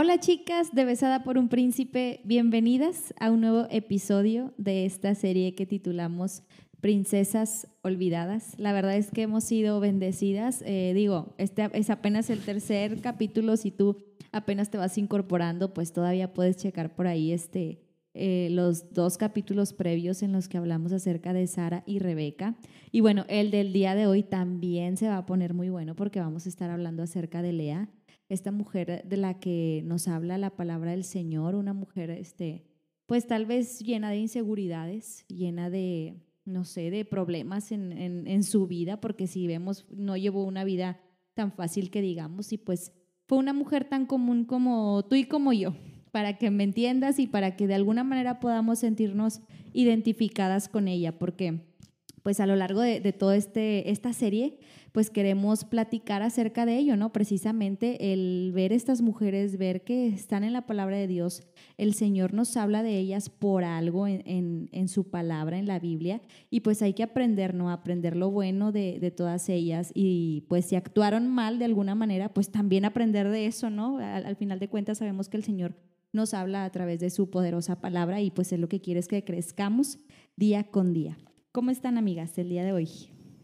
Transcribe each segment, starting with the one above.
Hola chicas de Besada por un Príncipe, bienvenidas a un nuevo episodio de esta serie que titulamos Princesas Olvidadas. La verdad es que hemos sido bendecidas. Eh, digo, este es apenas el tercer capítulo. Si tú apenas te vas incorporando, pues todavía puedes checar por ahí este, eh, los dos capítulos previos en los que hablamos acerca de Sara y Rebeca. Y bueno, el del día de hoy también se va a poner muy bueno porque vamos a estar hablando acerca de Lea esta mujer de la que nos habla la palabra del Señor, una mujer, este, pues tal vez llena de inseguridades, llena de, no sé, de problemas en, en, su vida, porque si vemos, no llevó una vida tan fácil que digamos, y pues fue una mujer tan común como tú y como yo, para que me entiendas y para que de alguna manera podamos sentirnos identificadas con ella, porque pues a lo largo de, de toda este, esta serie pues queremos platicar acerca de ello, ¿no? Precisamente el ver estas mujeres, ver que están en la palabra de Dios, el Señor nos habla de ellas por algo en, en, su palabra, en la Biblia, y pues hay que aprender, ¿no? Aprender lo bueno de, de, todas ellas y pues si actuaron mal de alguna manera, pues también aprender de eso, ¿no? Al, al final de cuentas sabemos que el Señor nos habla a través de su poderosa palabra y pues es lo que quiere es que crezcamos día con día. ¿Cómo están amigas el día de hoy?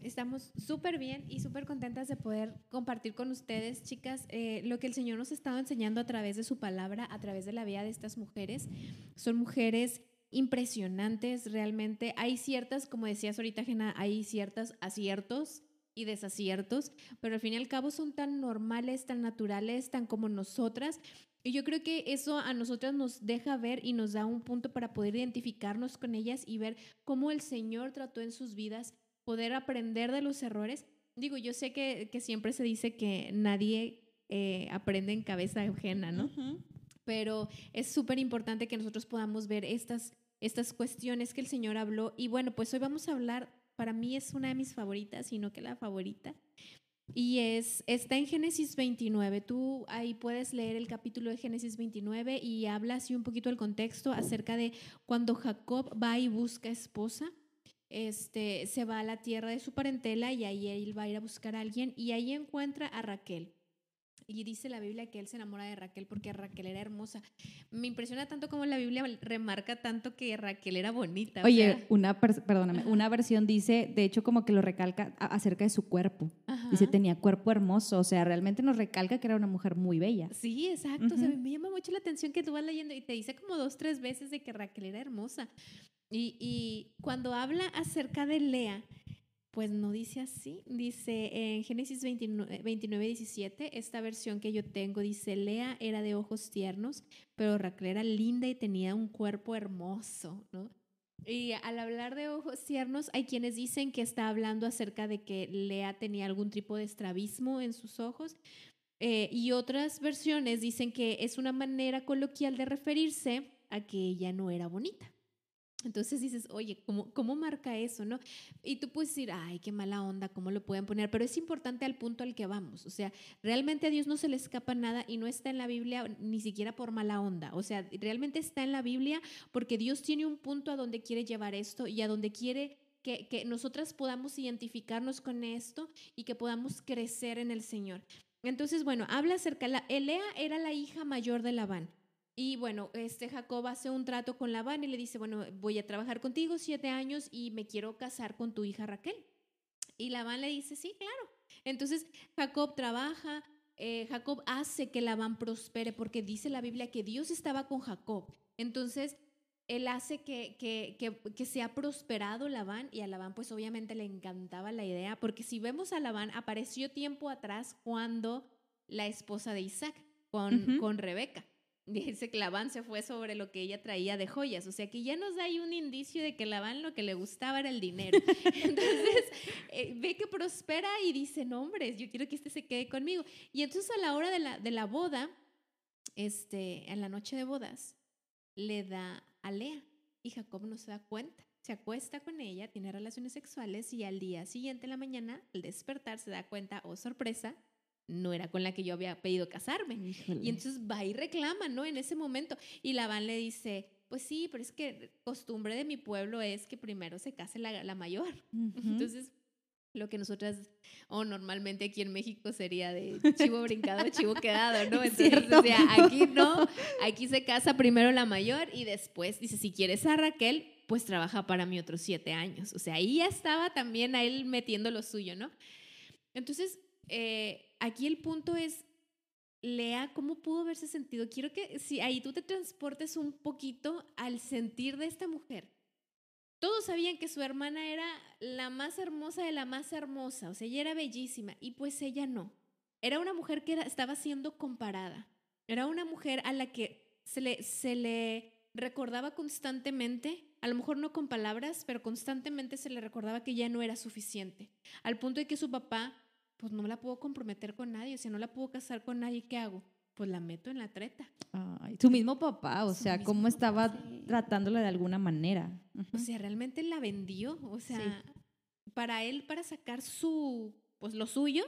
Estamos súper bien y súper contentas de poder compartir con ustedes, chicas, eh, lo que el Señor nos ha estado enseñando a través de su palabra, a través de la vida de estas mujeres. Son mujeres impresionantes realmente. Hay ciertas, como decías ahorita, Jena, hay ciertos aciertos y desaciertos, pero al fin y al cabo son tan normales, tan naturales, tan como nosotras. Y yo creo que eso a nosotras nos deja ver y nos da un punto para poder identificarnos con ellas y ver cómo el Señor trató en sus vidas poder aprender de los errores. Digo, yo sé que, que siempre se dice que nadie eh, aprende en cabeza ajena, ¿no? Pero es súper importante que nosotros podamos ver estas, estas cuestiones que el Señor habló. Y bueno, pues hoy vamos a hablar, para mí es una de mis favoritas, sino que la favorita. Y es, está en Génesis 29. Tú ahí puedes leer el capítulo de Génesis 29 y habla así un poquito el contexto acerca de cuando Jacob va y busca esposa este, se va a la tierra de su parentela y ahí él va a ir a buscar a alguien y ahí encuentra a Raquel. Y dice la Biblia que él se enamora de Raquel porque Raquel era hermosa. Me impresiona tanto como la Biblia remarca tanto que Raquel era bonita. Oye, una, perdóname, una versión dice, de hecho como que lo recalca acerca de su cuerpo. Dice, tenía cuerpo hermoso, o sea, realmente nos recalca que era una mujer muy bella. Sí, exacto. o sea, me llama mucho la atención que tú vas leyendo y te dice como dos, tres veces de que Raquel era hermosa. Y, cuando habla acerca de Lea, pues no dice así, dice en Génesis 29, 29, 17, esta versión que yo tengo dice, Lea era de ojos tiernos, pero Raquel era linda y tenía un cuerpo hermoso. Y al hablar de ojos tiernos, hay quienes dicen que está hablando acerca de que Lea tenía algún tipo de estrabismo en sus ojos, eh, y otras versiones dicen que es una manera coloquial de referirse a que ella no era bonita. Entonces dices, oye, ¿cómo, ¿cómo marca eso? no? Y tú puedes decir, ay, qué mala onda, ¿cómo lo pueden poner? Pero es importante al punto al que vamos. O sea, realmente a Dios no se le escapa nada y no está en la Biblia ni siquiera por mala onda. O sea, realmente está en la Biblia porque Dios tiene un punto a donde quiere llevar esto y a donde quiere que, que nosotras podamos identificarnos con esto y que podamos crecer en el Señor. Entonces, bueno, habla acerca, la, Elea era la hija mayor de Labán. Y bueno, este Jacob hace un trato con Labán y le dice, bueno, voy a trabajar contigo siete años y me quiero casar con tu hija Raquel. Y Labán le dice, sí, claro. Entonces Jacob trabaja, eh, Jacob hace que Labán prospere porque dice la Biblia que Dios estaba con Jacob. Entonces él hace que, que, que, que, sea prosperado Labán y a Labán pues obviamente le encantaba la idea porque si vemos a Labán apareció tiempo atrás cuando la esposa de Isaac con, con Rebeca. Dice que Labán se fue sobre lo que ella traía de joyas. O sea que ya nos da ahí un indicio de que Labán lo que le gustaba era el dinero. Entonces eh, ve que prospera y dice, no, hombre, yo quiero que este se quede conmigo. Y entonces a la hora de la, de la boda, este, en la noche de bodas, le da a Lea. Y Jacob no se da cuenta. Se acuesta con ella, tiene relaciones sexuales y al día siguiente, en la mañana, al despertar, se da cuenta, oh sorpresa, no era con la que yo había pedido casarme. Y entonces va y reclama, ¿no? En ese momento. Y Labán le dice, pues sí, pero es que costumbre de mi pueblo es que primero se case la, la mayor. Entonces, lo que nosotras, o normalmente aquí en México sería de chivo brincado, chivo quedado, ¿no? Entonces, o sea, aquí no, aquí se casa primero la mayor y después dice, si quieres a Raquel, pues trabaja para mí otros siete años. O sea, ahí ya estaba también a él metiendo lo suyo, ¿no? Entonces, eh, aquí el punto es, Lea, ¿cómo pudo haberse sentido? Quiero que si ahí tú te transportes un poquito al sentir de esta mujer. Todos sabían que su hermana era la más hermosa de la más hermosa, o sea, ella era bellísima, y pues ella no. Era una mujer que estaba siendo comparada. Era una mujer a la que se le, se le recordaba constantemente, a lo mejor no con palabras, pero constantemente se le recordaba que ya no era suficiente. Al punto de que su papá pues no la puedo comprometer con nadie, o sea, no la puedo casar con nadie, ¿qué hago? Pues la meto en la treta. Ay, su mismo papá, o sea, cómo estaba tratándola de alguna manera. O sea, realmente la vendió, o sea, para él, para sacar su, pues lo suyo,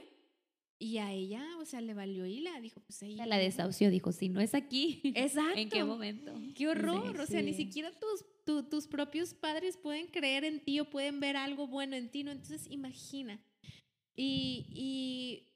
y a ella, o sea, le valió y la dijo, pues ahí. La desahució, dijo, si no es aquí. Exacto. ¿En qué momento? Qué horror. o sea, ni siquiera tus, tus propios padres pueden creer en ti o pueden ver algo bueno en ti, ¿no? Entonces, imagina. Y,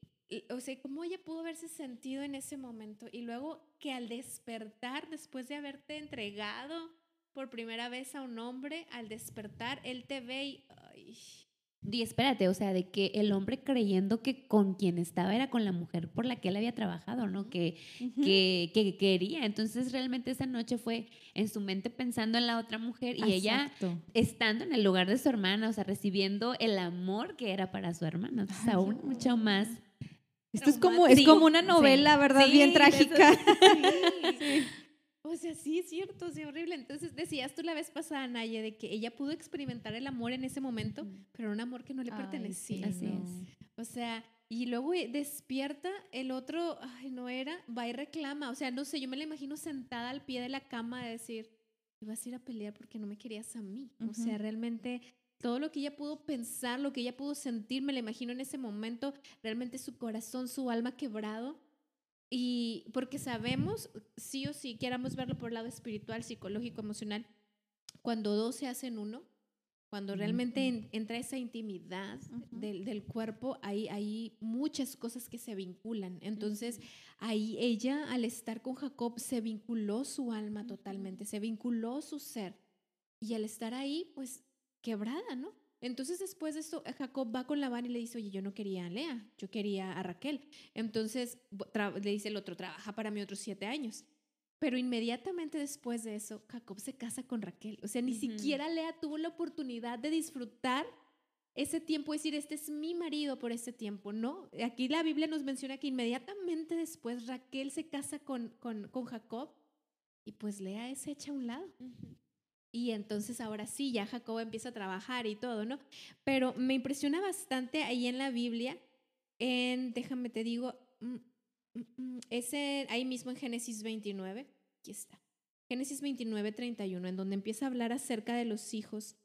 o sea, cómo ella pudo haberse sentido en ese momento. Y luego que al despertar, después de haberte entregado por primera vez a un hombre, al despertar, él te ve y... Y espérate, o sea, de que el hombre creyendo que con quien estaba era con la mujer por la que él había trabajado, ¿no? Que, que, que, quería. Entonces realmente esa noche fue en su mente pensando en la otra mujer y ella estando en el lugar de su hermana, o sea, recibiendo el amor que era para su hermana. Entonces aún mucho más. Esto es como, es como una novela, ¿verdad? Bien trágica. O sea, sí es cierto, sí, horrible. Entonces decías tú la vez pasada, Naya, de que ella pudo experimentar el amor en ese momento, pero un amor que no le pertenecía. así es. O sea, y luego eh, despierta, el otro, ay, no era, va y reclama. O sea, no sé, yo me la imagino sentada al pie de la cama de decir, ibas a ir a pelear porque no me querías a mí. O sea, realmente todo lo que ella pudo pensar, lo que ella pudo sentir, me la imagino en ese momento, realmente su corazón, su alma quebrado y porque sabemos, sí o sí, queramos verlo por el lado espiritual, psicológico, emocional, cuando dos se hacen uno, cuando realmente entra esa intimidad del, del, cuerpo, hay, hay muchas cosas que se vinculan. Entonces, ahí ella, al estar con Jacob, se vinculó su alma totalmente, se vinculó su ser. Y al estar ahí, pues, quebrada, ¿no? Entonces después de esto, Jacob va con Labán y le dice, oye, yo no quería a Lea, yo quería a Raquel. Entonces le dice el otro, trabaja para mí otros siete años. Pero inmediatamente después de eso, Jacob se casa con Raquel. O sea, ni siquiera Lea tuvo la oportunidad de disfrutar ese tiempo, decir, este es mi marido por ese tiempo. No, aquí la Biblia nos menciona que inmediatamente después Raquel se casa con, con, con Jacob y pues Lea es hecha a un lado. Y entonces ahora sí, ya Jacob empieza a trabajar y todo, ¿no? Pero me impresiona bastante ahí en la Biblia, en, déjame te digo, mm, mm, mm, ese ahí mismo en Génesis 29, aquí está. Génesis 29, 31, en donde empieza a hablar acerca de los hijos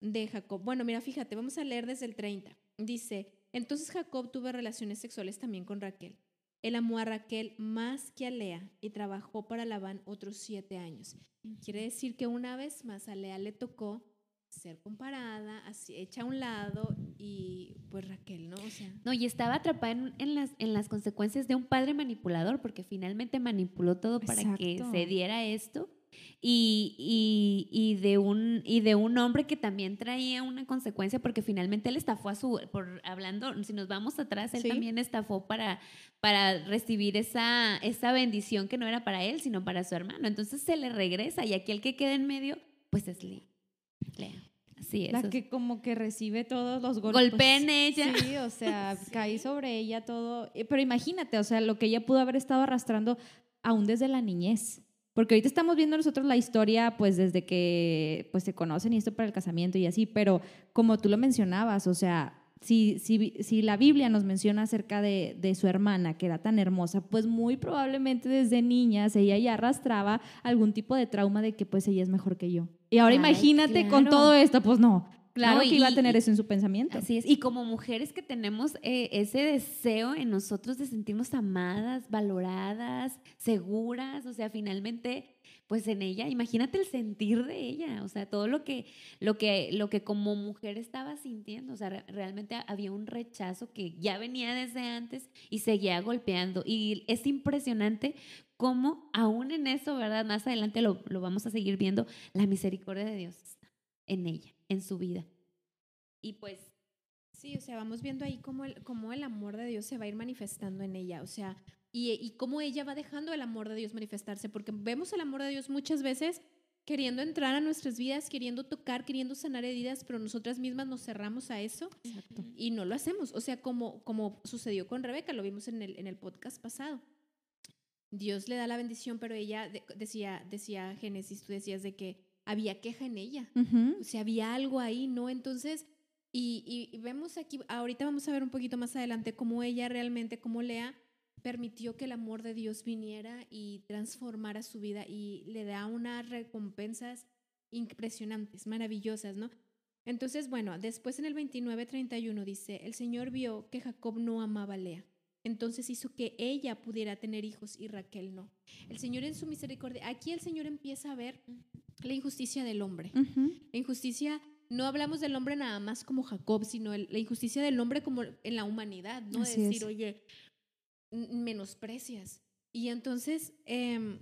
de Jacob. Bueno, mira, fíjate, vamos a leer desde el 30. Dice, entonces Jacob tuvo relaciones sexuales también con Raquel. Él amó a Raquel más que a Lea y trabajó para Labán otros siete años. Quiere decir que una vez más a Lea le tocó ser comparada, así, hecha a un lado y pues Raquel, ¿no? O sea, no, y estaba atrapada en, las, en las consecuencias de un padre manipulador porque finalmente manipuló todo para que se diera esto y, y, y, de un, y de un hombre que también traía una consecuencia porque finalmente él estafó a su, por hablando, si nos vamos atrás, él también estafó para, para recibir esa, esa bendición que no era para él, sino para su hermano. Entonces se le regresa y aquí el que queda en medio, pues es Lea. Lea. Sí, la que como que recibe todos los golpes. Golpea en ella. Sí, o sea, caí sobre ella todo. Pero imagínate, o sea, lo que ella pudo haber estado arrastrando aún desde la niñez. Porque ahorita estamos viendo nosotros la historia, pues desde que pues, se conocen y esto para el casamiento y así, pero como tú lo mencionabas, o sea, si, si, si la Biblia nos menciona acerca de, de, su hermana, que era tan hermosa, pues muy probablemente desde niñas ella ya arrastraba algún tipo de trauma de que pues ella es mejor que yo. Y ahora imagínate con todo esto, pues no, Claro ¿no? que iba a tener y- eso en su pensamiento. Así es. Y como mujeres que tenemos eh, ese deseo en nosotros de sentirnos amadas, valoradas, seguras, o sea, finalmente, pues en ella, imagínate el sentir de ella, o sea, todo lo que, lo que, lo que como mujer estaba sintiendo, o sea, re- realmente había un rechazo que ya venía desde antes y seguía golpeando. Y es impresionante cómo aún en eso, ¿verdad? Más adelante lo, lo vamos a seguir viendo, la misericordia de Dios en ella, en su vida. Y pues Sí, o sea, vamos viendo ahí cómo el, cómo el amor de Dios se va a ir manifestando en ella, o sea, y, y cómo ella va dejando el amor de Dios manifestarse, porque vemos el amor de Dios muchas veces queriendo entrar a nuestras vidas, queriendo tocar, queriendo sanar heridas, pero nosotras mismas nos cerramos a eso y no lo hacemos, o sea, como, como sucedió con Rebeca, lo vimos en el, en el podcast pasado. Dios le da la bendición, pero ella de- decía, decía Génesis, tú decías de que había queja en ella. Ujú. O sea, había algo ahí, ¿no? Entonces, y, y- y vemos aquí, ahorita vamos a ver un poquito más adelante cómo ella realmente, cómo Lea permitió que el amor de Dios viniera y transformara su vida y le da unas recompensas impresionantes, maravillosas, ¿no? Entonces, bueno, después en el 29-31 dice, el Señor vio que Jacob no amaba a Lea. Entonces hizo que ella pudiera tener hijos y Raquel no. El Señor en su misericordia, aquí el Señor empieza a ver la injusticia del hombre. La injusticia, no hablamos del hombre nada más como Jacob, sino el- la injusticia del hombre como en la humanidad, ¿no? Así de decir, es. oye, menosprecias. Y entonces, em,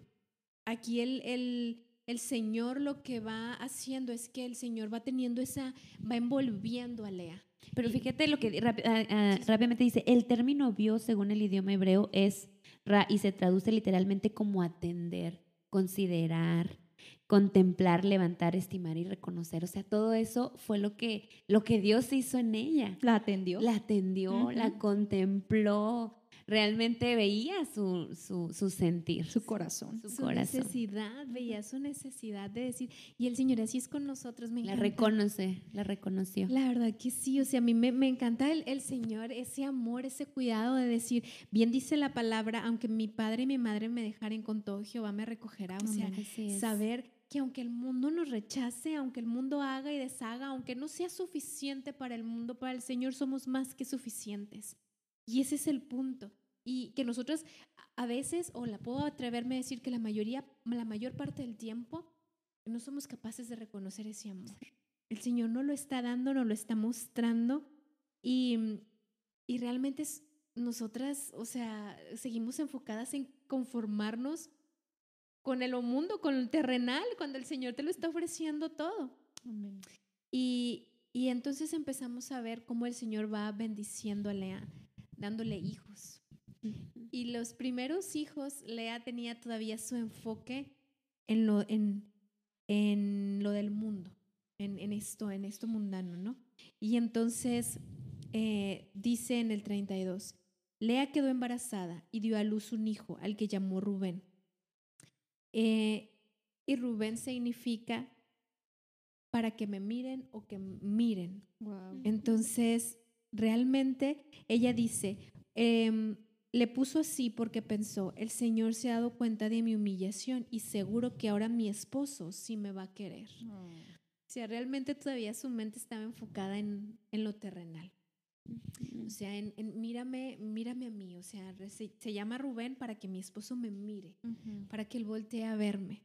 aquí el, el, el Señor lo que va haciendo es que el Señor va teniendo esa, va envolviendo a Lea. Pero fíjate lo que ah, ah, rápidamente dice, el término vio según el idioma hebreo es ra y se traduce literalmente como atender, considerar, contemplar, levantar, estimar y reconocer. O sea, todo eso fue lo que, lo que Dios hizo en ella. La atendió. La atendió, la contempló, realmente veía su, su, su sentir. su corazón. Su, Su corazón. necesidad, veía su necesidad de decir, y el Señor así es con nosotros, me La encanta. reconoce, la reconoció. La verdad que sí, o sea, a mí me, me encanta el, el Señor, ese amor, ese cuidado de decir, bien dice la palabra, aunque mi padre y mi madre me dejaren con todo, Jehová me recogerá. O sea, saber que aunque el mundo nos rechace, aunque el mundo haga y deshaga, aunque no sea suficiente para el mundo, para el Señor somos más que suficientes. Y ese es el punto. Y que nosotros a- veces, o la puedo atreverme a decir que la mayoría, la mayor parte del tiempo, no somos capaces de reconocer ese amor. El Señor no lo está dando, no lo está mostrando y, y realmente es- nosotras, o sea, seguimos enfocadas en conformarnos con el mundo, con el terrenal, cuando el Señor te lo está ofreciendo todo. Y, y entonces empezamos a ver cómo el Señor va bendiciendo a Lea, dándole hijos. Y los primeros hijos, Lea tenía todavía su enfoque en lo, en, en lo del mundo, en, en esto, en esto mundano, ¿no? Y entonces eh, dice en el 32, Lea quedó embarazada y dio a luz un hijo al que llamó Rubén. Eh, y Rubén significa para que me miren o que miren. Entonces, realmente ella dice, em, le puso así porque pensó, el Señor se ha dado cuenta de mi humillación y seguro que ahora mi esposo sí me va a querer. O sea, realmente todavía su mente estaba enfocada en, en lo terrenal. O sea, en, en mírame, mírame a mí. O sea, se, se llama Rubén para que mi esposo me mire, para que él voltee a verme.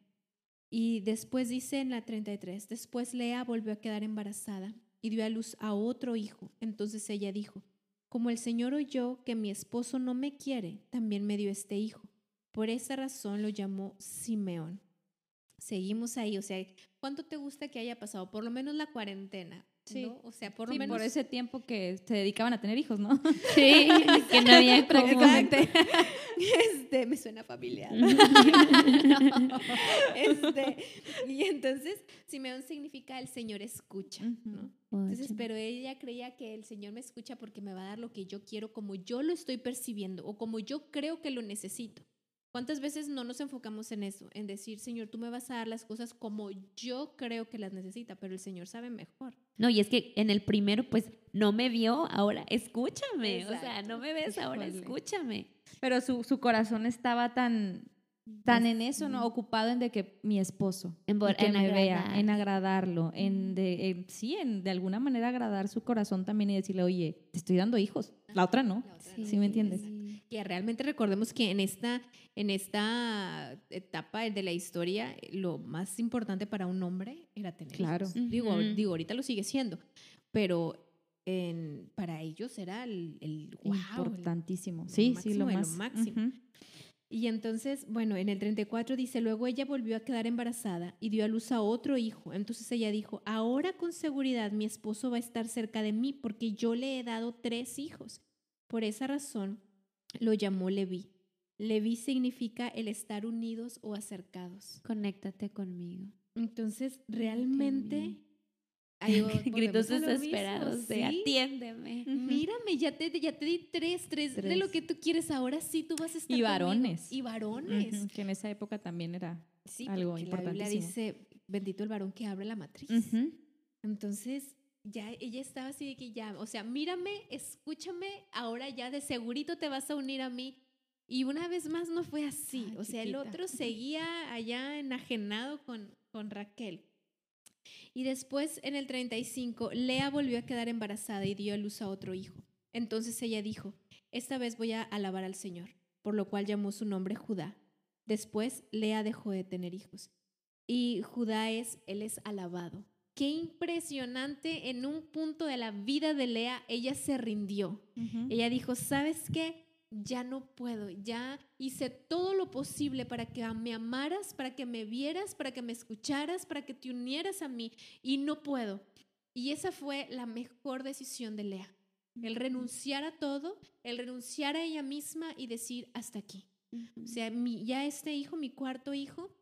Y después dice en la 33, después Lea volvió a quedar embarazada y dio a luz a otro hijo. Entonces ella dijo, como el Señor oyó que mi esposo no me quiere, también me dio este hijo. Por esa razón lo llamó Simeón. Seguimos ahí, o sea, ¿cuánto te gusta que haya pasado? Por lo menos la cuarentena. Sí. ¿no? O sea, por lo Sí, menos por ese tiempo que se dedicaban a tener hijos, ¿no? Sí, que no había. Prácticamente. Este, me suena familiar. este, y entonces, Simeón significa el Señor escucha, ¿no? Entonces, pero ella creía que el Señor me escucha porque me va a dar lo que yo quiero, como yo lo estoy percibiendo o como yo creo que lo necesito. ¿Cuántas veces no nos enfocamos en eso? En decir, Señor, tú me vas a dar las cosas como yo creo que las necesita, pero el Señor sabe mejor. No, y es que en el primero, pues, no me vio, ahora escúchame. O sea, Exacto. no me ves, ahora Híjole. escúchame. Pero su, su corazón estaba tan, Tan en eso, ¿no? Ocupado en de que mi esposo, En que en me vea, agradar. en agradarlo, en de, en- sí, en de alguna manera agradar su corazón también y decirle, oye, te estoy dando hijos, la otra no. La otra ¿Sí me entiendes? Que realmente recordemos que en esta, en esta etapa de la historia, lo más importante para un hombre era tener Claro. hijos. Digo, digo, ahorita lo sigue siendo, pero en- para ellos era el, el wow, el- Importantísimo. lo sí, sí, máximo lo de lo más. máximo. Y entonces, bueno, en el 34 dice, luego ella volvió a quedar embarazada y dio a luz a otro hijo. Entonces ella dijo, ahora con seguridad mi esposo va a estar cerca de mí porque yo le he dado tres hijos. Por esa razón lo llamó Leví. Leví significa el estar unidos o acercados. Conéctate conmigo. Entonces, realmente... Volvemos Gritos lo mismo, desesperados de ¿sí? atiéndeme. Mírame, ya te, ya te di tres, tres, de Tres. lo que tú quieres. Ahora sí tú vas a estar Y conmigo. varones. Y varones. Ujú, Que en esa época también era Sí, algo porque la Biblia dice, bendito el varón que abre la matriz. Ujú. Entonces, ya ella estaba así de que ya, o sea, mírame, escúchame, ahora ya de segurito te vas a unir a mí. Y una vez más no fue así. Ay, o sea, el otro seguía allá enajenado con, con Raquel. Y después, en el 35, Lea volvió a quedar embarazada y dio a luz a otro hijo. Entonces ella dijo, esta vez voy a alabar al Señor, por lo cual llamó su nombre Judá. Después, Lea dejó de tener hijos. Y Judá es, él es alabado. Qué impresionante, en un punto de la vida de Lea, ella se rindió. Ella dijo, ¿sabes qué? Ya no puedo, ya hice todo lo posible para que me amaras, para que me vieras, para que me escucharas, para que te unieras a mí y no puedo. Y esa fue la mejor decisión de Lea. El renunciar a todo, el renunciar a ella misma y decir hasta aquí. O sea, mi, ya este hijo, mi cuarto hijo,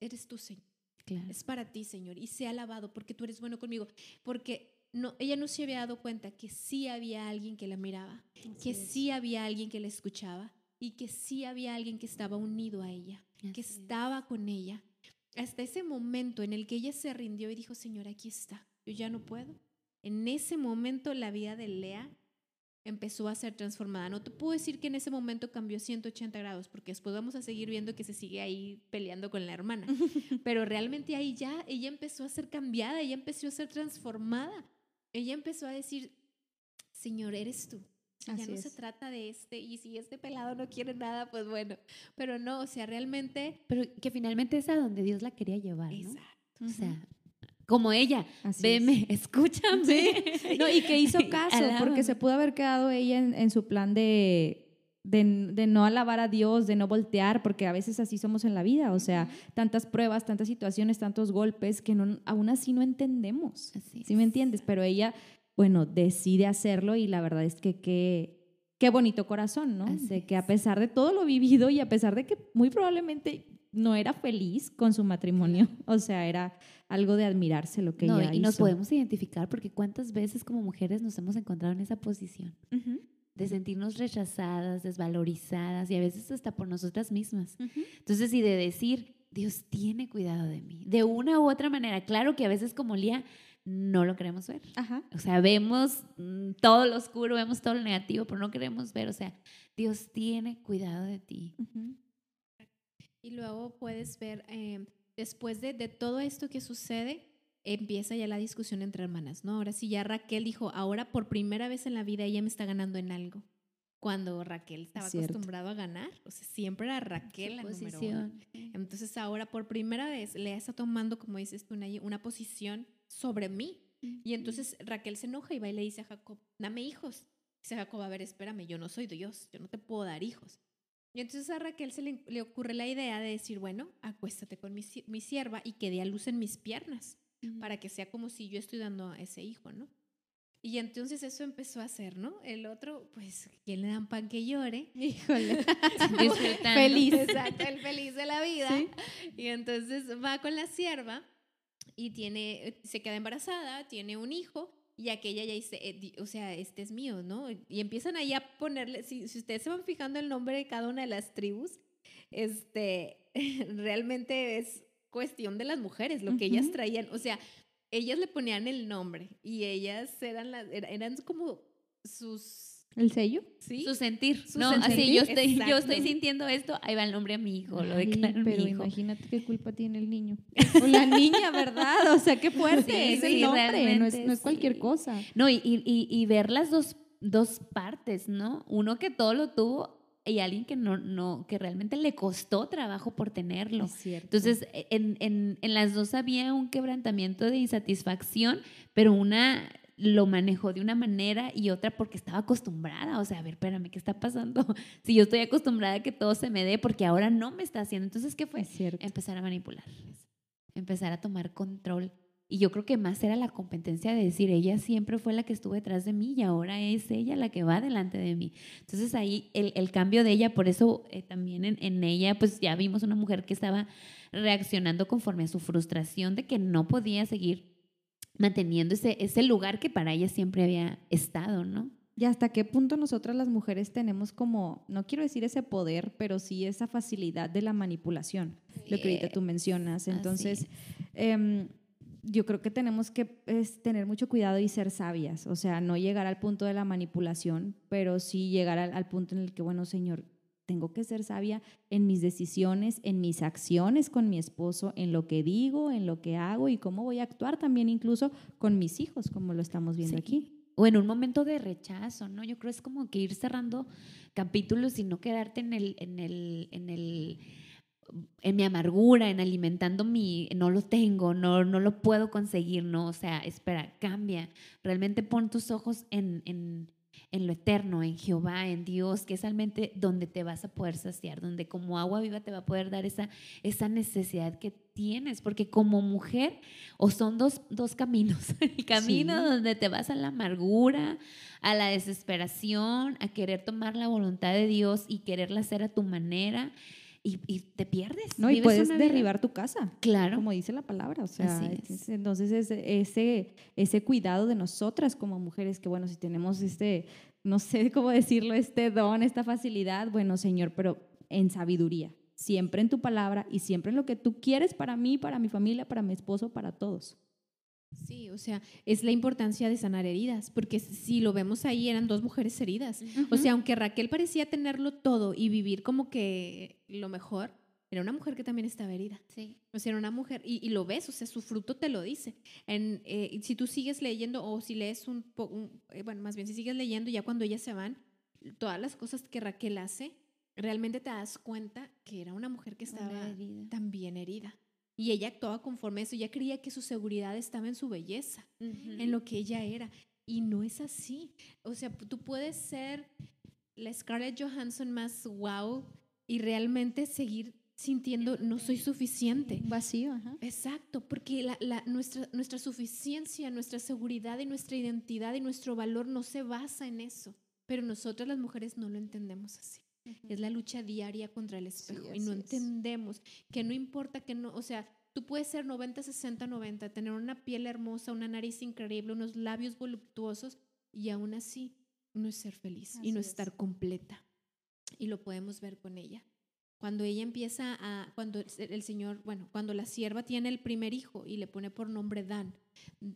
eres tú, Señor. Claro. Es para ti, Señor, y sea alabado porque tú eres bueno conmigo. Porque no, ella no se había dado cuenta que sí había alguien que la miraba, que sí había alguien que la escuchaba y que sí había alguien que estaba unido a ella, que es. estaba con ella. Hasta ese momento en el que ella se rindió y dijo, Señor, aquí está, yo ya no puedo. En ese momento la vida de Lea empezó a ser transformada. No te puedo decir que en ese momento cambió 180 grados, porque después vamos a seguir viendo que se sigue ahí peleando con la hermana. Pero realmente ahí ya ella empezó a ser cambiada, ella empezó a ser transformada. Ella empezó a decir, Señor, eres tú. Ya no se es. trata de este, y si este pelado no quiere nada, pues bueno. Pero no, o sea, realmente... Pero que finalmente es a donde Dios la quería llevar, ¿no? Exacto. O sea, como ella, Así es. veme, escúchame. No, y que hizo caso, porque se pudo haber quedado ella en, en su plan de, de, de no alabar a Dios, de no voltear, porque a veces así somos en la vida, o sea, tantas pruebas, tantas situaciones, tantos golpes que no, aún así no entendemos. Así ¿Sí me es. entiendes? Pero ella, bueno, decide hacerlo y la verdad es que qué, qué bonito corazón, ¿no? Así de que a es. pesar de todo lo vivido y a pesar de que muy probablemente no era feliz con su matrimonio, o sea, era algo de admirarse lo que No, ella y nos hizo. podemos identificar porque cuántas veces como mujeres nos hemos encontrado en esa posición de sentirnos rechazadas, desvalorizadas y a veces hasta por nosotras mismas. Entonces, y de decir, Dios tiene cuidado de mí, de una u otra manera. Claro que a veces como Lía no lo queremos ver. Ajá. O sea, vemos mm, todo lo oscuro, vemos todo lo negativo, pero no queremos ver. O sea, Dios tiene cuidado de ti. Ujú. Y luego puedes ver, eh, después de, de todo esto que sucede, empieza ya la discusión entre hermanas, ¿no? Ahora sí, ya Raquel dijo, ahora por primera vez en la vida ella me está ganando en algo. Cuando Raquel estaba acostumbrado a ganar, o sea, siempre era Raquel la número uno. Entonces ahora por primera vez Lea está tomando, como dices tú, Nayi, una posición sobre mí. Y entonces Raquel se enoja y va y le dice a Jacob, dame hijos. Dice Jacob, a ver, espérame, yo no soy Dios, yo no te puedo dar hijos. Y entonces a Raquel se le, le ocurre la idea de decir, bueno, acuéstate con mi, mi sierva y que dé a luz en mis piernas, para que sea como si yo estoy dando a ese hijo, ¿no? Y entonces eso empezó a hacer, ¿no? El otro, pues, ¿quién le dan pan que llore? Híjole. Disfrutando. Feliz. Exacto, el feliz de la vida. Y entonces va con la sierva y tiene, se queda embarazada, tiene un hijo y aquella ya dice, eh, o sea, este es mío, ¿no? Y empiezan ahí a ponerle, si, si ustedes se van fijando el nombre de cada una de las tribus, este, realmente es cuestión de las mujeres, lo que ellas Ujú. traían, o sea, ellas le ponían el nombre y ellas eran, las, era- eran como sus ¿El sello? ¿Sí? Su sentir. Su no, sentir, así yo estoy, yo estoy sintiendo esto, ahí va el nombre a mi hijo, lo declaro pero mi hijo. imagínate qué culpa tiene el niño. O la niña, ¿verdad? O sea, qué fuerte. Sí, es el sí, nombre, no es, no es cualquier sí. cosa. No, y, y, y- y ver las dos, dos partes, ¿no? Uno que todo lo tuvo y alguien que no, no, que realmente le costó trabajo por tenerlo. Es cierto. Entonces, en, en, en las dos había un quebrantamiento de insatisfacción, pero una lo manejó de una manera y otra porque estaba acostumbrada. O sea, a ver, espérame, ¿qué está pasando? Si yo estoy acostumbrada a que todo se me dé porque ahora no me está haciendo. Entonces, ¿qué fue? Empezar a manipularles, empezar a tomar control. Y yo creo que más era la competencia de decir, ella siempre fue la que estuvo detrás de mí y ahora es ella la que va delante de mí. Entonces ahí el, el cambio de ella, por eso eh, también en, en ella, pues ya vimos una mujer que estaba reaccionando conforme a su frustración de que no podía seguir manteniendo ese, ese lugar que para ella siempre había estado, ¿no? ¿Y hasta qué punto nosotras las mujeres tenemos como, no quiero decir ese poder, pero sí esa facilidad de la manipulación, lo que ahorita tú mencionas? Entonces, em, yo creo que tenemos que es, tener mucho cuidado y ser sabias, o sea, no llegar al punto de la manipulación, pero sí llegar al, al punto en el que, bueno, Señor, tengo que ser sabia en mis decisiones, en mis acciones con mi esposo, en lo que digo, en lo que hago y cómo voy a actuar también incluso con mis hijos, como lo estamos viendo Sí. aquí. O en un momento de rechazo, ¿no? Yo creo es como que ir cerrando capítulos y no quedarte en el, en el, en el, en mi amargura, en alimentando mi, no lo tengo, no, no lo puedo conseguir, no, o sea, espera, cambia. Realmente pon tus ojos en, en, en lo eterno, en Jehová, en Dios, que es realmente donde te vas a poder saciar, donde como agua viva te va a poder dar esa, esa necesidad que tienes, porque como mujer, o son dos, dos caminos, el camino Sí. donde te vas a la amargura, a la desesperación, a querer tomar la voluntad de Dios y quererla hacer a tu manera, y, y te pierdes. No, y puedes una vida- derribar tu casa. Claro. como dice la palabra, o sea, es. es- entonces ese, ese, ese cuidado de nosotras como mujeres, que bueno, si tenemos este, no sé cómo decirlo, este don, esta facilidad, bueno, Señor, pero en sabiduría, siempre en tu palabra y siempre en lo que tú quieres para mí, para mi familia, para mi esposo, para todos. Sí, o sea, es la importancia de sanar heridas, porque si lo vemos ahí eran dos mujeres heridas. O sea, aunque Raquel parecía tenerlo todo y vivir como que lo mejor, era una mujer que también estaba herida. Sí. O sea, era una mujer, y, y lo ves, o sea, su fruto te lo dice. En, eh, si tú sigues leyendo, o si lees un poco, bueno, más bien, si sigues leyendo, ya cuando ellas se van, todas las cosas que Raquel hace, realmente te das cuenta que era una mujer que estaba herida. también herida. Y ella actuaba conforme a eso, ella creía que su seguridad estaba en su belleza en lo que ella era. Y no es así. O sea, tú puedes ser la Scarlett Johansson más wow y realmente seguir sintiendo no soy suficiente. Vacío, ajá. Exacto, porque la- la- nuestra, nuestra suficiencia, nuestra seguridad y nuestra identidad y nuestro valor no se basa en eso. Pero nosotras las mujeres no lo entendemos así. Es la lucha diaria contra el espejo y no es. entendemos que no importa que no, o sea, tú puedes ser 90, 60, 90, tener una piel hermosa, una nariz increíble, unos labios voluptuosos y aún así no es ser feliz y no es. estar completa. Y lo podemos ver con ella. Cuando ella empieza a, cuando el el Señor, bueno, cuando la sierva tiene el primer hijo y le pone por nombre Dan,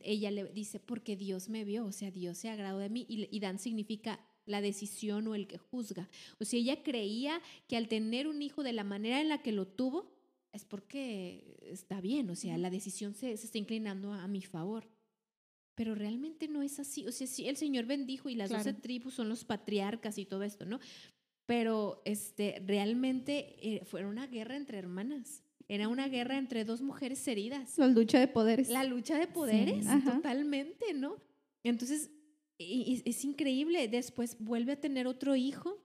ella le dice, porque Dios me vio, o sea, Dios se agradó de mí, y, y Dan significa la decisión o el que juzga. O sea, ella creía que al tener un hijo de la manera en la que lo tuvo, es porque está bien, o sea, la decisión se, se está inclinando a, a mi favor. Pero realmente no es así. O sea, sí, el Señor bendijo y las Claro. doce tribus son los patriarcas y todo esto, ¿no? Pero este, realmente eh, fue una guerra entre hermanas. Era una guerra entre dos mujeres heridas. La lucha de poderes. La lucha de poderes, totalmente, ¿no? Entonces, y- es increíble. Después vuelve a tener otro hijo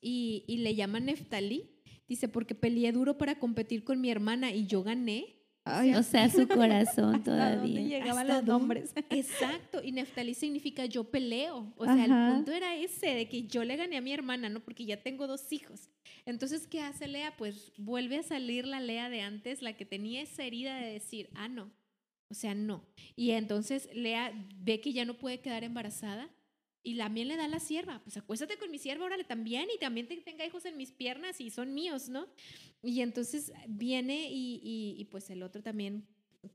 y, y le llama Neftalí. Dice, porque peleé duro para competir con mi hermana y yo gané. Ay, O sea, su corazón ¿hasta dónde todavía. llegaban ¿Hasta los nombres? Exacto, y Neftalí significa yo peleo. O sea, Ajá. el punto era ese, de que yo le gané a mi hermana, ¿no? Porque ya tengo dos hijos. Entonces, ¿qué hace Lea? Pues vuelve a salir la Lea de antes, la que tenía esa herida de decir, ah, no. O sea, no. Y entonces Lea ve que ya no puede quedar embarazada y también le da la sierva. Pues acuéstate con mi sierva, órale también, y también te- tenga hijos en mis piernas y son míos, ¿no? Y entonces viene y, y- y, pues el otro también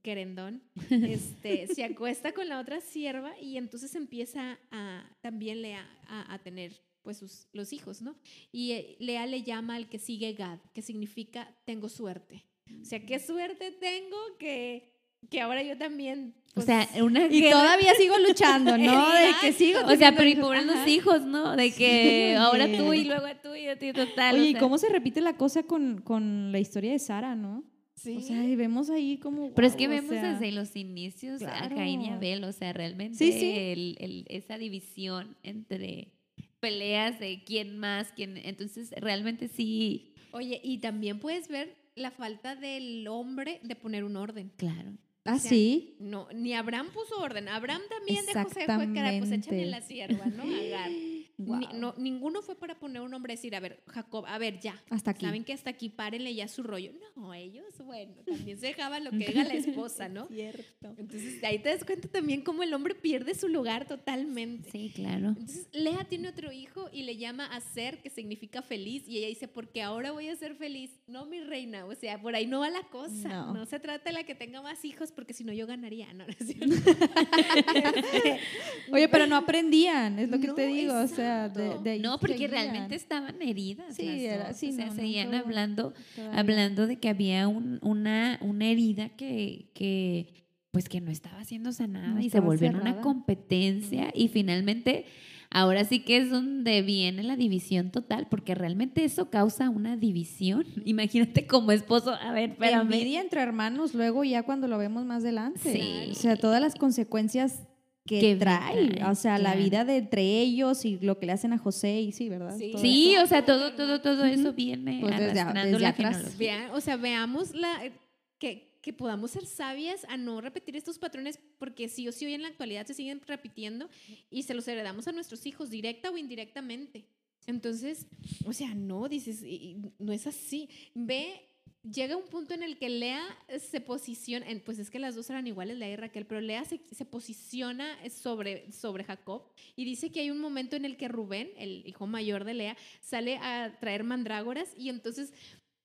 querendón, este, se acuesta con la otra sierva y entonces empieza a también Lea a, a tener pues sus, los hijos, ¿no? Y eh, Lea le llama al que sigue Gad, que significa tengo suerte. O sea, qué suerte tengo que, que ahora yo también... O pues, sea, una Y guerra- todavía sigo luchando, ¿no? De que sigo. O sea, pero y por los hijos, ¿no? De que Sí, ahora tú y luego tú y a ti total. o Oye, ¿y cómo se repite la cosa con, con la historia de Sara, no? sí. O sea, y vemos ahí como. Pero es que vemos sea, desde los inicios a. Caín y Abel, o sea, realmente Sí, sí. el- el- esa división entre peleas de quién más, quién. Entonces, realmente sí, Oye, y también puedes ver la falta del hombre de poner un orden. claro. Ah, sea, sí. No, ni Abraham puso orden. Abraham también de José fue que era, pues échame la sierva, ¿no? Agar. Ni- no, ninguno fue para poner un nombre y decir, a ver, Jacob, a ver, ya. Hasta aquí. Saben que hasta aquí párenle ya su rollo. No, ellos, bueno, también se dejaban lo que diga la esposa, ¿no? Cierto. Entonces, ahí te das cuenta también cómo el hombre pierde su lugar totalmente. Sí, claro. Entonces, Lea tiene otro hijo y le llama a ser, que significa feliz, y ella dice, porque ahora voy a ser feliz. No, mi reina, o sea, por ahí no va la cosa. No. No, se trata de la que tenga más hijos, porque si no yo ganaría, ¿no? ¿No? Oye, pero no aprendían, es lo que No, te digo. O sea, de, de No, porque seguían. realmente estaban heridas. Sí, era- sí, o sea, no, seguían hablando, todavía. hablando de que había un- una, una herida que, que, pues que no estaba siendo sanada No y se volvió en una cerrada. competencia y finalmente ahora sí que es donde viene la división total, porque realmente eso causa una división. Imagínate como esposo, a ver, espérame. Envidia entre hermanos, luego ya cuando lo vemos más adelante. Sí. O sea, todas las consecuencias que, Que trae. trae, O sea, la vida de entre ellos y lo que le hacen a José y sí, ¿verdad? Sí. Todo Sí, eso. o sea, todo, todo, todo eso viene Pues desde- desde la atrás. o sea, veamos la, que, que podamos ser sabias a no repetir estos patrones, porque sí o sí hoy en la actualidad se siguen repitiendo y se los heredamos a nuestros hijos, directa o indirectamente. Entonces, o sea, no, dices, y- y no es así. Ve, llega un punto en el que Lea se posiciona, pues es que las dos eran iguales, Lea y Raquel, pero Lea se, se posiciona sobre, sobre Jacob y dice que hay un momento en el que Rubén, el hijo mayor de Lea, sale a traer mandrágoras y entonces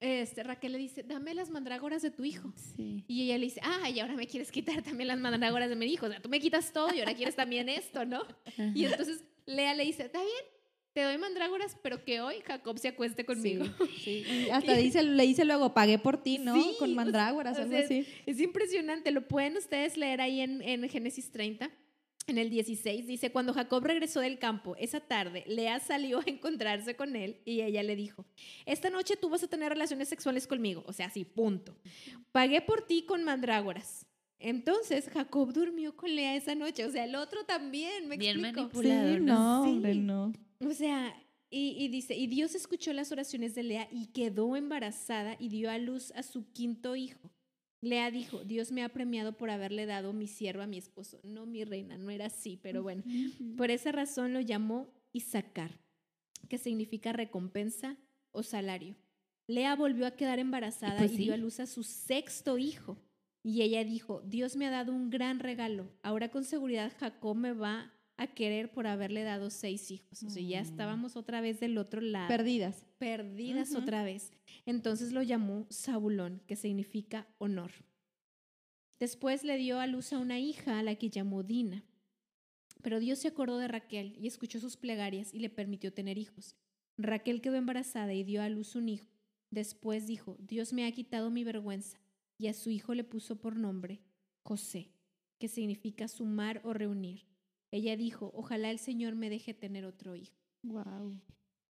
este, Raquel le dice, dame las mandrágoras de tu hijo. Sí. Y ella le dice, ah, y ahora me quieres quitar también las mandrágoras de mi hijo. O sea, tú me quitas todo y ahora quieres también esto, ¿no? Y entonces Lea le dice, está bien, te doy mandrágoras, pero que hoy Jacob se acueste conmigo. Sí, y hasta dice, le dice luego, pagué por ti, ¿no? Sí, Con mandrágoras, o algo sea, así. Es impresionante, lo pueden ustedes leer ahí en, en Génesis 30. En el 16 dice, cuando Jacob regresó del campo esa tarde, Lea salió a encontrarse con él y ella le dijo, esta noche tú vas a tener relaciones sexuales conmigo, o sea, sí, punto. Pagué por ti con mandrágoras. Entonces Jacob durmió con Lea esa noche, o sea, el otro también, me Bien explico. manipulado. Sí, ¿no? no, Sí. hombre, no. O sea, y, y dice, y Dios escuchó las oraciones de Lea y quedó embarazada y dio a luz a su quinto hijo. Lea dijo, Dios me ha premiado por haberle dado mi siervo a mi esposo. No, mi reina, no era así, pero bueno. Por esa razón lo llamó Isaacar, que significa recompensa o salario. Lea volvió a quedar embarazada pues y sí. dio a luz a su sexto hijo. Y ella dijo, Dios me ha dado un gran regalo. Ahora con seguridad Jacob me va a querer por haberle dado seis hijos. O sea, ya Mm. estábamos otra vez del otro lado Perdidas. perdidas otra vez. Entonces lo llamó Zabulón, que significa honor. Después le dio a luz a una hija a la que llamó Dina. Pero Dios se acordó de Raquel y escuchó sus plegarias y le permitió tener hijos. Raquel quedó embarazada y dio a luz un hijo. Después dijo, Dios me ha quitado mi vergüenza. Y a su hijo le puso por nombre José, que significa sumar o reunir. Ella dijo, ojalá el Señor me deje tener otro hijo. Wow.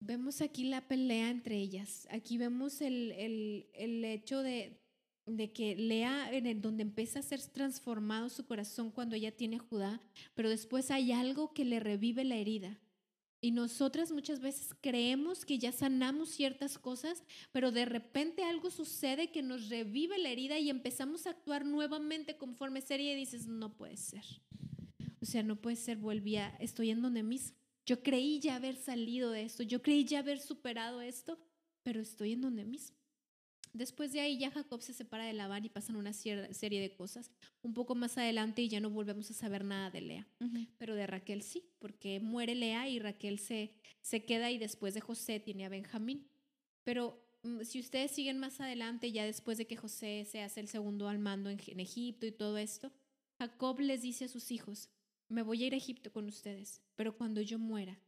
Vemos aquí la pelea entre ellas. Aquí vemos el, el- el hecho de, de que Lea, en el, donde empieza a ser transformado su corazón cuando ella tiene a Judá, pero después hay algo que le revive la herida. Y nosotras muchas veces creemos que ya sanamos ciertas cosas, pero de repente algo sucede que nos revive la herida y empezamos a actuar nuevamente conforme serie y dices, no puede ser. O sea, no puede ser, volví a, estoy en donde mismo. Yo creí ya haber salido de esto, yo creí ya haber superado esto, pero estoy en donde mismo. Después de ahí ya Jacob se separa de Labán y pasan una serie de cosas. Un poco más adelante y ya no volvemos a saber nada de Lea, pero de Raquel sí, porque muere Lea y Raquel se, se queda y después de José tiene a Benjamín. Pero mm, si ustedes siguen más adelante, ya después de que José se hace el segundo al mando en, en Egipto y todo esto, Jacob les dice a sus hijos, me voy a ir a Egipto con ustedes, pero cuando yo muera,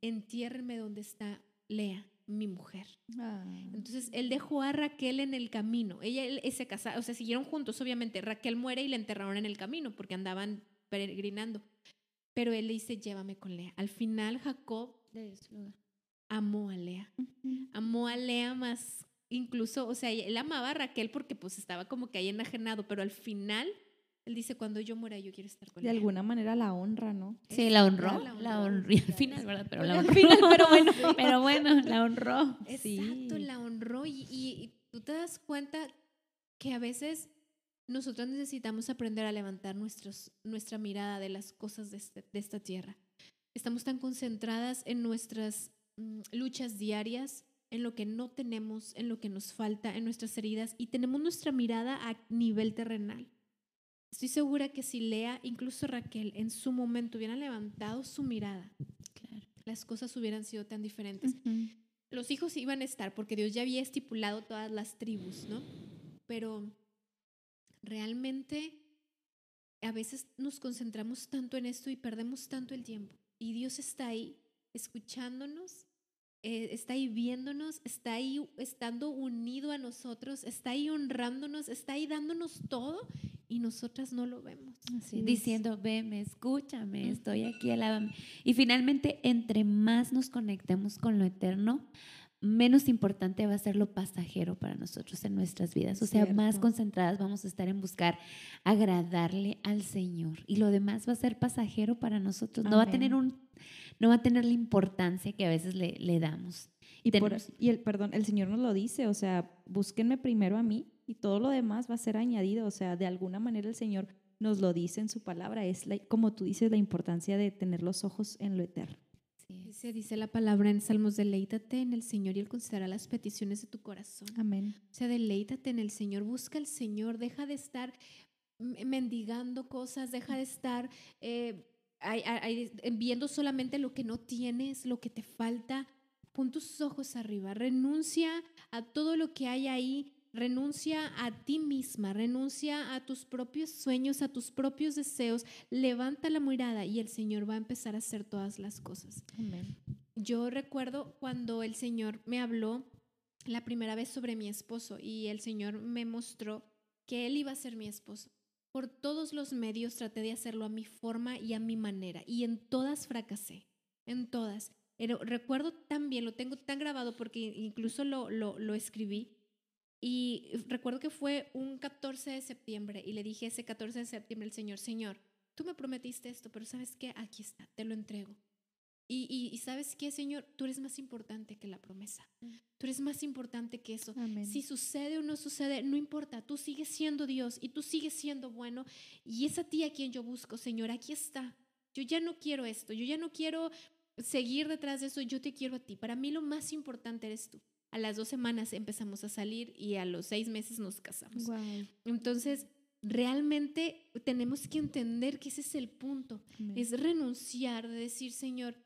entiérrenme donde está Lea, mi mujer. Ah. Entonces él dejó a Raquel en el camino. Ella él- se casaron, o sea, siguieron juntos, obviamente. Raquel muere y la enterraron en el camino porque andaban peregrinando. Pero él le dice, llévame con Lea. Al final Jacob amó a Lea. Amó a Lea más, incluso, o sea, él amaba a Raquel porque pues estaba como que ahí enajenado, pero al final él dice, cuando yo muera yo quiero estar con De Lea. alguna manera la honra, ¿no? Sí, la honró, La honró, la honró. Y al final, ¿verdad? Pero la Al honró. final, pero bueno. Pero bueno, la honró. Sí. Exacto, la honró y, y- y tú te das cuenta que a veces nosotros necesitamos aprender a levantar nuestros, nuestra mirada de las cosas de, este- de esta tierra. Estamos tan concentradas en nuestras mm, luchas diarias, en lo que no tenemos, en lo que nos falta, en nuestras heridas y tenemos nuestra mirada a nivel terrenal. Estoy segura que si Lea, incluso Raquel, en su momento hubieran levantado su mirada, Claro. las cosas hubieran sido tan diferentes los hijos iban a estar porque Dios ya había estipulado todas las tribus, ¿no? Pero realmente a veces nos concentramos tanto en esto y perdemos tanto el tiempo. Y Dios está ahí escuchándonos, eh, está ahí viéndonos, está ahí estando unido a nosotros, está ahí honrándonos, está ahí dándonos todo y nosotras no lo vemos. Así. Diciendo, veme, escúchame, estoy aquí, alábame. Y finalmente, entre más nos conectemos con lo eterno, menos importante va a ser lo pasajero para nosotros en nuestras vidas. O sea, más concentradas vamos a estar en buscar agradarle al Señor. Y lo demás va a ser pasajero para nosotros. No va a tener un, no va a tener la importancia que a veces le, le damos. Y, por- y el perdón, el Señor nos lo dice, o sea, búsquenme primero a mí y todo lo demás va a ser añadido, o sea, de alguna manera el Señor nos lo dice en su palabra, es la- como tú dices la importancia de tener los ojos en lo eterno. Dice, dice la palabra en Salmos, deleítate en el Señor y Él considerará las peticiones de tu corazón. Amén. O sea, deleítate en el Señor, busca al Señor, deja de estar mendigando cosas, deja de estar eh, viendo solamente lo que no tienes, lo que te falta. Pon tus ojos arriba, renuncia a todo lo que hay ahí, renuncia a ti misma, renuncia a tus propios sueños, a tus propios deseos, levanta la mirada y el Señor va a empezar a hacer todas las cosas. Amén. Yo recuerdo cuando el Señor me habló la primera vez sobre mi esposo y el Señor me mostró que Él iba a ser mi esposo. Por todos los medios traté de hacerlo a mi forma y a mi manera y en todas fracasé, en todas. Pero recuerdo tan bien, lo tengo tan grabado porque incluso lo, lo, lo escribí y recuerdo que fue un 14 de septiembre y le dije ese 14 de septiembre al Señor, Señor, tú me prometiste esto, pero ¿sabes qué? Aquí está, te lo entrego. Y, y, y sabes qué, Señor, tú eres más importante que la promesa. Tú eres más importante que eso. Amén. Si sucede o no sucede, no importa, tú sigues siendo Dios y tú sigues siendo bueno. Y es a ti a quien yo busco, Señor, aquí está. Yo ya no quiero esto, yo ya no quiero seguir detrás de eso, yo te quiero a ti. Para mí lo más importante eres tú. A las dos semanas empezamos a salir y a los seis meses nos casamos. Entonces, realmente tenemos que entender que ese es el punto Amén. es renunciar, de decir, Señor,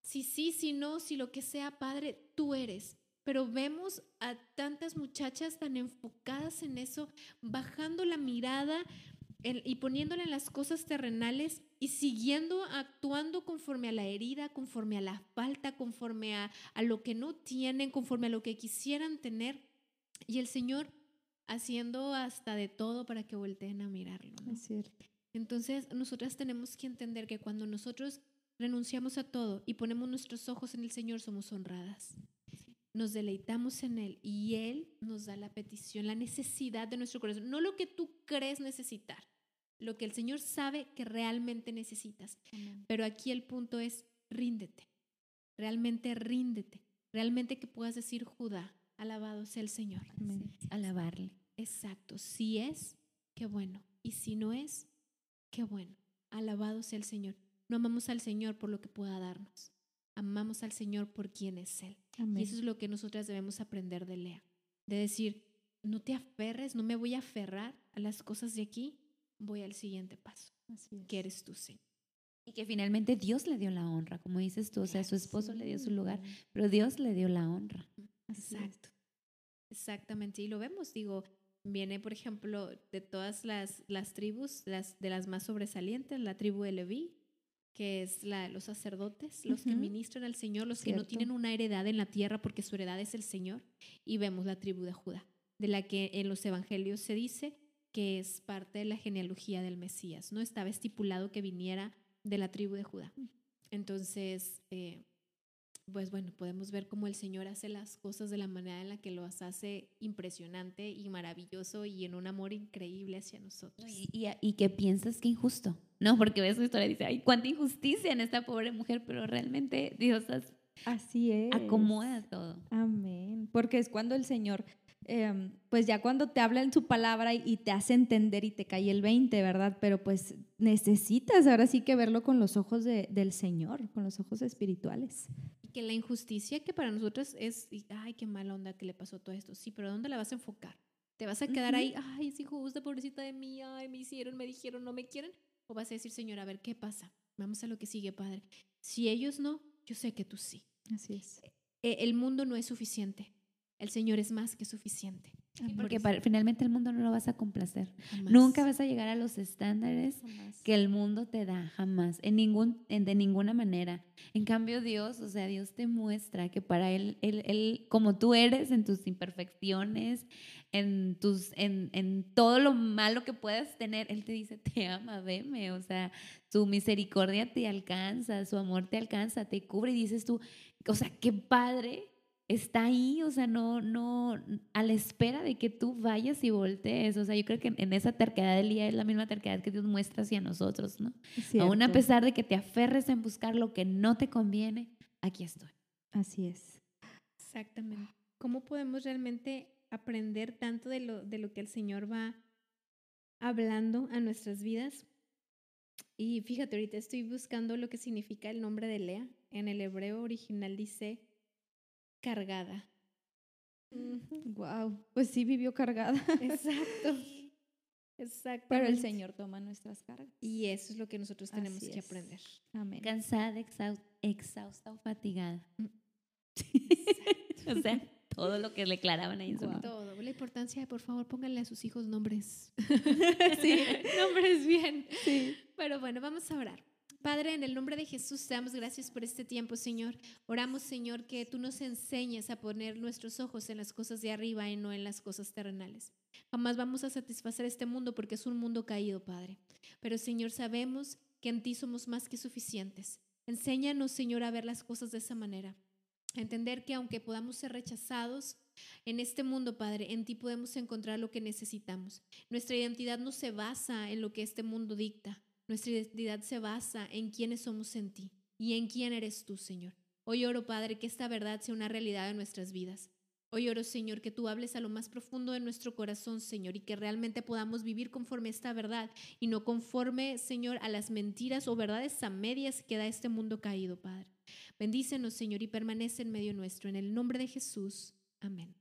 si sí, si no, si lo que sea, Padre, tú eres. Pero vemos a tantas muchachas tan enfocadas en eso, bajando la mirada en- y poniéndole en las cosas terrenales y siguiendo actuando conforme a la herida, conforme a la falta, conforme a, a lo que no tienen, conforme a lo que quisieran tener. Y el Señor haciendo hasta de todo para que volteen a mirarlo. ¿no? Es cierto. Entonces, nosotras tenemos que entender que cuando nosotros renunciamos a todo y ponemos nuestros ojos en el Señor, somos honradas. Nos deleitamos en Él y Él nos da la petición, la necesidad de nuestro corazón, no lo que tú crees necesitar, lo que el Señor sabe que realmente necesitas. Amén. Pero aquí el punto es, ríndete, realmente ríndete, realmente que puedas decir, Judá, alabado sea el Señor. Amén. Alabarle. Exacto, si es, qué bueno. Y si no es, qué bueno. Alabado sea el Señor. No amamos al Señor por lo que pueda darnos. Amamos al Señor por quien es Él. Amén. Y eso es lo que nosotras debemos aprender de Lea. De decir, no te aferres, no me voy a aferrar a las cosas de aquí, voy al siguiente paso, es. que eres tú, Señor. Y que finalmente Dios le dio la honra, como dices tú, o sea, su esposo le dio su lugar, Sí. pero Dios le dio la honra. Así es. Exacto. Exactamente, y lo vemos, digo, viene, por ejemplo, de todas las, las tribus, las, de las más sobresalientes, la tribu de Leví, que es la, los sacerdotes, los que ministran al Señor, los que no tienen una heredad en la tierra porque su heredad es el Señor. Y vemos la tribu de Judá, de la que en los evangelios se dice que es parte de la genealogía del Mesías. No estaba estipulado que viniera de la tribu de Judá. Entonces, eh, pues bueno, podemos ver cómo el Señor hace las cosas de la manera en la que los hace impresionante y maravilloso y en un amor increíble hacia nosotros. Y, y, y que piensas que injusto, ¿no? Porque ves su historia y dice, ay, cuánta injusticia en esta pobre mujer, pero realmente Dios as- Así es. acomoda todo. Amén. Porque es cuando el Señor, em, pues ya cuando te habla en su palabra y, y te hace entender y te cae el 20, ¿verdad? Pero pues necesitas ahora sí que verlo con los ojos de- del Señor, con los ojos espirituales. Y que la injusticia que para nosotros es, y, ay, qué mala onda que le pasó todo esto. Sí, pero ¿dónde la vas a enfocar? ¿Te vas a quedar Ujú. ahí, ay, es injusta, pobrecita de mí, ay, me hicieron, me dijeron, no me quieren? ¿O vas a decir, Señor, a ver, ¿qué pasa? Vamos a lo que sigue, Padre. Si ellos no, yo sé que tú sí. Así es. Eh, el mundo no es suficiente. El Señor es más que suficiente. Porque para- finalmente el mundo no lo vas a complacer. Jamás. Nunca vas a llegar a los estándares Jamás. que el mundo te da, jamás, en ningún, en- de ninguna manera. En cambio, Dios, o sea, Dios te muestra que para Él, Él, Él como tú eres, en tus imperfecciones, en, tus, en, en todo lo malo que puedas tener, Él te dice, te ama, veme, o sea, su misericordia te alcanza, su amor te alcanza, te cubre y dices tú, o sea, qué padre está ahí, o sea, no, no, a la espera de que tú vayas y voltees. O sea, yo creo que en esa terquedad del día es la misma terquedad que Dios muestra hacia nosotros, ¿no? Aún a pesar de que te aferres en buscar lo que no te conviene, aquí estoy. Así es. Exactamente. ¿Cómo podemos realmente aprender tanto de lo, de lo que el Señor va hablando a nuestras vidas? Y fíjate, ahorita estoy buscando lo que significa el nombre de Lea. En el hebreo original dice cargada. Wow. Pues sí vivió cargada. Exacto. Exacto. Pero el Señor toma nuestras cargas. Y eso es lo que nosotros tenemos Así que es. aprender. Amén. Cansada, exhausta, exhausta o fatigada. Mm. o sea, todo lo que declaraban ahí en su Guau. Todo. La importancia de, por favor, pónganle a sus hijos nombres. Sí. nombres bien. Sí. Pero bueno, vamos a orar. Padre, en el nombre de Jesús, te damos gracias por este tiempo, Señor. Oramos, Señor, que tú nos enseñes a poner nuestros ojos en las cosas de arriba y no en las cosas terrenales. Jamás vamos a satisfacer este mundo porque es un mundo caído, Padre. Pero, Señor, sabemos que en ti somos más que suficientes. Enséñanos, Señor, a ver las cosas de esa manera. A entender que aunque podamos ser rechazados en este mundo, Padre, en ti podemos encontrar lo que necesitamos. Nuestra identidad no se basa en lo que este mundo dicta. Nuestra identidad se basa en quiénes somos en ti y en quién eres tú, Señor. Hoy oro, Padre, que esta verdad sea una realidad en nuestras vidas. Hoy oro, Señor, que tú hables a lo más profundo de nuestro corazón, Señor, y que realmente podamos vivir conforme a esta verdad y no conforme, Señor, a las mentiras o verdades a medias que da este mundo caído, Padre. Bendícenos, Señor, y permanece en medio nuestro. En el nombre de Jesús. Amén.